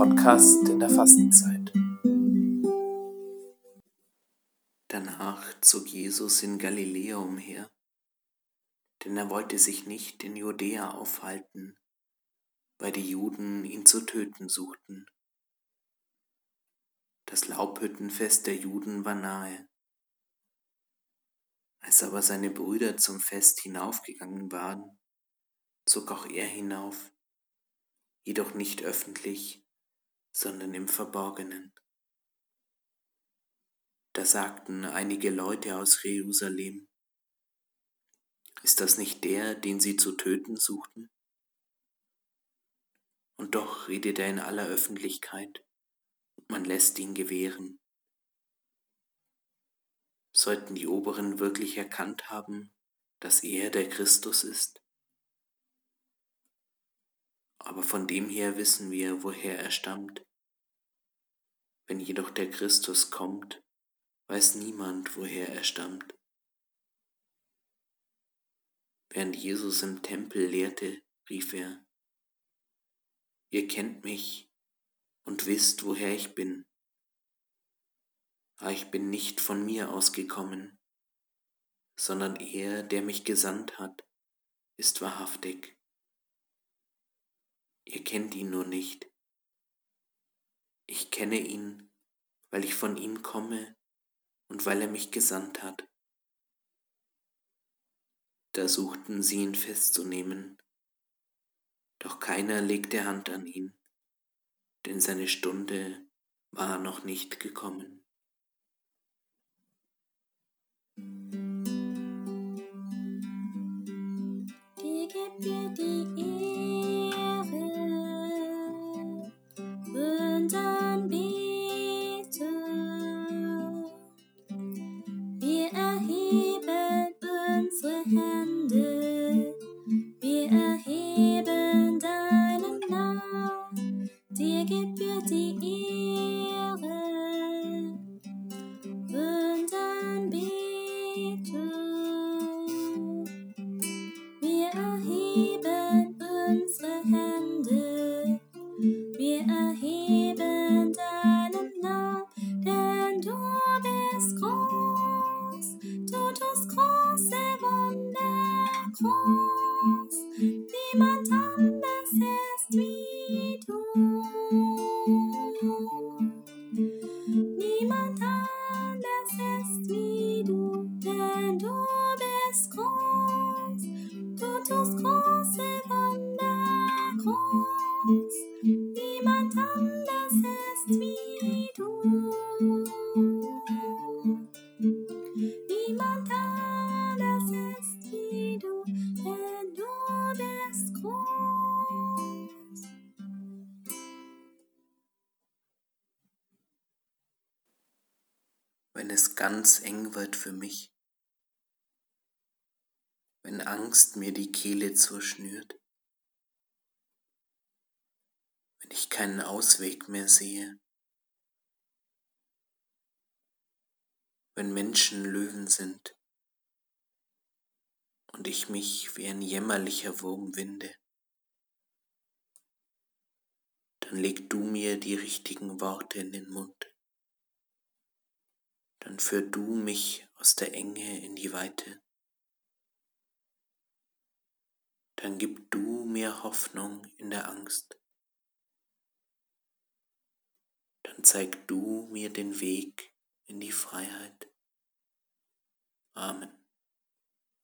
Podcast in der Fastenzeit. Danach zog Jesus in Galiläa umher, denn er wollte sich nicht in Judäa aufhalten, weil die Juden ihn zu töten suchten. Das Laubhüttenfest der Juden war nahe. Als aber seine Brüder zum Fest hinaufgegangen waren, zog auch er hinauf, jedoch nicht öffentlich, sondern im Verborgenen. Da sagten einige Leute aus Jerusalem, ist das nicht der, den sie zu töten suchten? Und doch redet er in aller Öffentlichkeit, und man lässt ihn gewähren. Sollten die Oberen wirklich erkannt haben, dass er der Christus ist? Aber von dem her wissen wir, woher er stammt. Wenn jedoch der Christus kommt, weiß niemand, woher er stammt. Während Jesus im Tempel lehrte, rief er, Ihr kennt mich und wisst, woher ich bin. Aber ich bin nicht von mir ausgekommen, sondern er, der mich gesandt hat, ist wahrhaftig. Ihr kennt ihn nur nicht. Ich kenne ihn, weil ich von ihm komme und weil er mich gesandt hat. Da suchten sie ihn festzunehmen, doch keiner legte Hand an ihn, denn seine Stunde war noch nicht gekommen. Die gibt dir die wenn es ganz eng wird für mich, wenn Angst mir die Kehle zuschnürt, wenn ich keinen Ausweg mehr sehe, wenn Menschen Löwen sind. Und ich mich wie ein jämmerlicher Wurm winde, dann leg du mir die richtigen Worte in den Mund dann führ du mich aus der Enge in die Weite. Dann gib du mir Hoffnung in der Angst. Dann zeig du mir den Weg in die Freiheit. Amen.